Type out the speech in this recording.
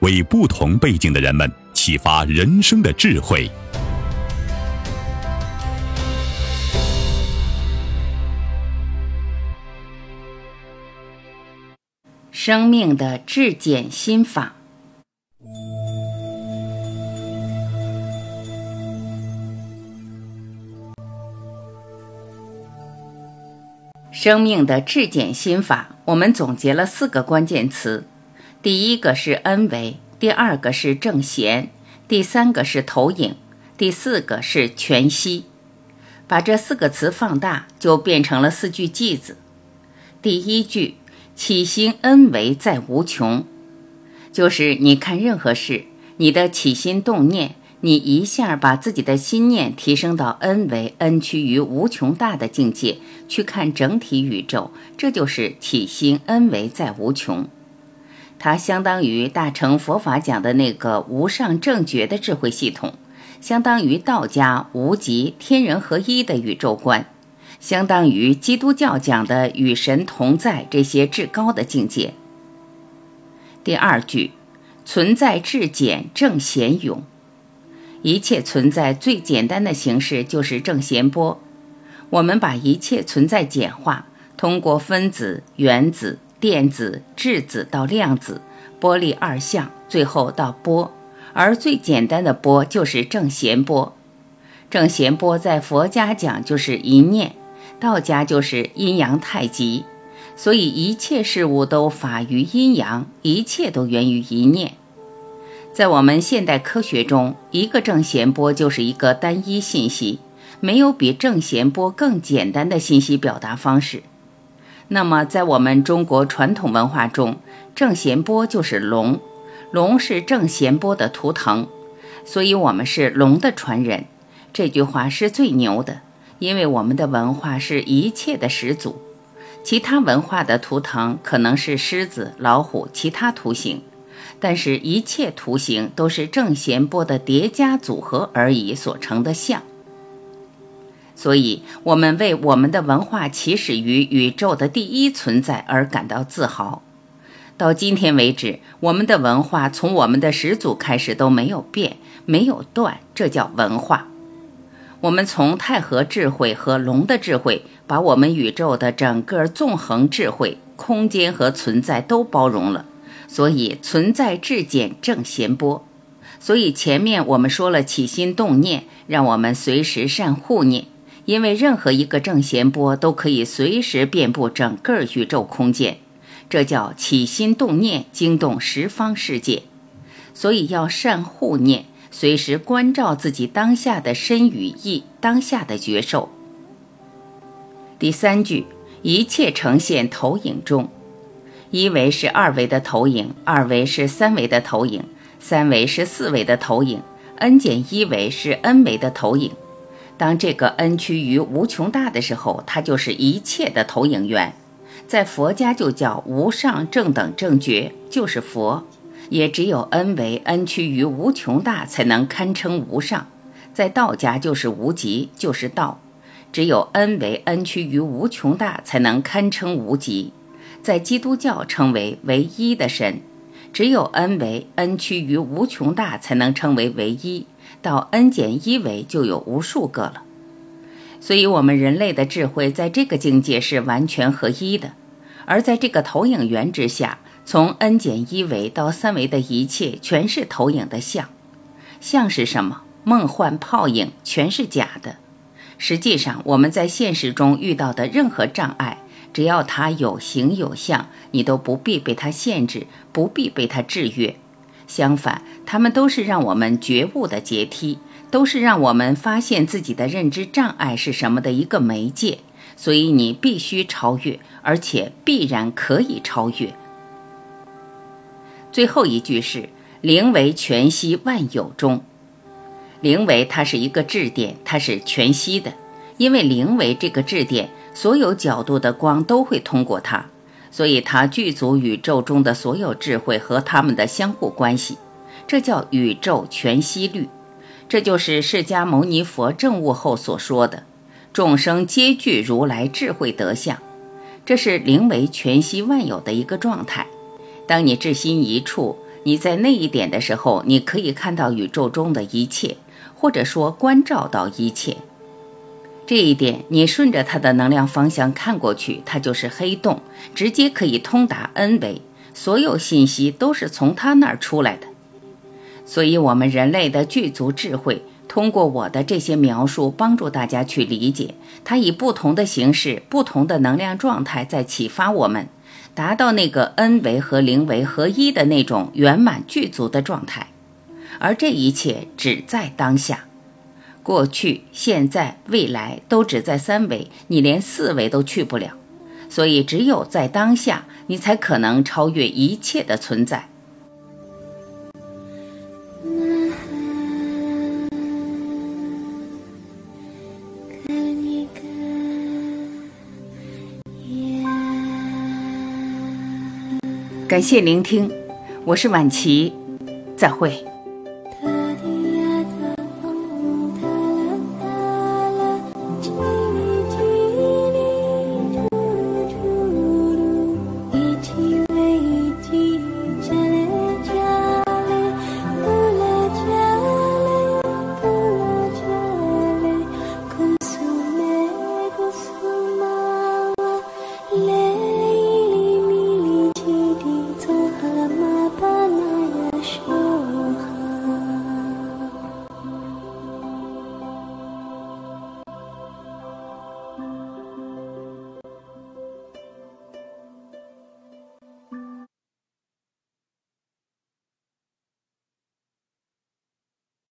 为不同背景的人们启发人生的智慧。生命的质检心法。生命的质检心法，我们总结了四个关键词：第一个是恩维，第二个是正弦，第三个是投影，第四个是全息。把这四个词放大，就变成了四句句子。第一句。起心恩为在无穷，就是你看任何事，你的起心动念，你一下把自己的心念提升到恩为恩趋于无穷大的境界，去看整体宇宙，这就是起心恩为在无穷。它相当于大乘佛法讲的那个无上正觉的智慧系统，相当于道家无极天人合一的宇宙观。相当于基督教讲的与神同在这些至高的境界。第二句，存在至简正贤勇，一切存在最简单的形式就是正弦波。我们把一切存在简化，通过分子、原子、电子、质子到量子、波粒二象，最后到波，而最简单的波就是正弦波。正弦波在佛家讲就是一念。道家就是阴阳太极，所以一切事物都法于阴阳，一切都源于一念。在我们现代科学中，一个正弦波就是一个单一信息，没有比正弦波更简单的信息表达方式。那么，在我们中国传统文化中，正弦波就是龙，龙是正弦波的图腾，所以我们是龙的传人。这句话是最牛的。因为我们的文化是一切的始祖，其他文化的图腾可能是狮子、老虎，其他图形，但是一切图形都是正弦波的叠加组合而已所成的像。所以，我们为我们的文化起始于宇宙的第一存在而感到自豪。到今天为止，我们的文化从我们的始祖开始都没有变，没有断，这叫文化。我们从太和智慧和龙的智慧，把我们宇宙的整个纵横智慧、空间和存在都包容了，所以存在至简正弦波。所以前面我们说了起心动念，让我们随时善护念，因为任何一个正弦波都可以随时遍布整个宇宙空间，这叫起心动念惊动十方世界，所以要善护念。随时关照自己当下的身与意，当下的觉受。第三句，一切呈现投影中，一维是二维的投影，二维是三维的投影，三维是四维的投影，n 减一维是 n 维的投影。当这个 n 趋于无穷大的时候，它就是一切的投影源。在佛家就叫无上正等正觉，就是佛。也只有 n 为 n 趋于无穷大，才能堪称无上。在道家就是无极，就是道。只有 n 为 n 趋于无穷大，才能堪称无极。在基督教称为唯一的神。只有 n 为 n 趋于无穷大，才能称为唯一。到 n 减一维就有无数个了。所以，我们人类的智慧在这个境界是完全合一的。而在这个投影源之下。从 n 减一维到三维的一切，全是投影的像。像是什么？梦幻泡影，全是假的。实际上，我们在现实中遇到的任何障碍，只要它有形有相，你都不必被它限制，不必被它制约。相反，它们都是让我们觉悟的阶梯，都是让我们发现自己的认知障碍是什么的一个媒介。所以，你必须超越，而且必然可以超越。最后一句是“灵为全息万有中”，灵为它是一个质点，它是全息的，因为灵为这个质点，所有角度的光都会通过它，所以它具足宇宙中的所有智慧和它们的相互关系，这叫宇宙全息律。这就是释迦牟尼佛证悟后所说的：“众生皆具如来智慧德相”，这是灵为全息万有的一个状态。当你至心一处，你在那一点的时候，你可以看到宇宙中的一切，或者说关照到一切。这一点，你顺着它的能量方向看过去，它就是黑洞，直接可以通达 n 维，所有信息都是从它那儿出来的。所以，我们人类的具足智慧，通过我的这些描述，帮助大家去理解，它以不同的形式、不同的能量状态在启发我们。达到那个 n 维和零维合一的那种圆满具足的状态，而这一切只在当下，过去、现在、未来都只在三维，你连四维都去不了。所以，只有在当下，你才可能超越一切的存在。感谢聆听，我是晚琪，再会。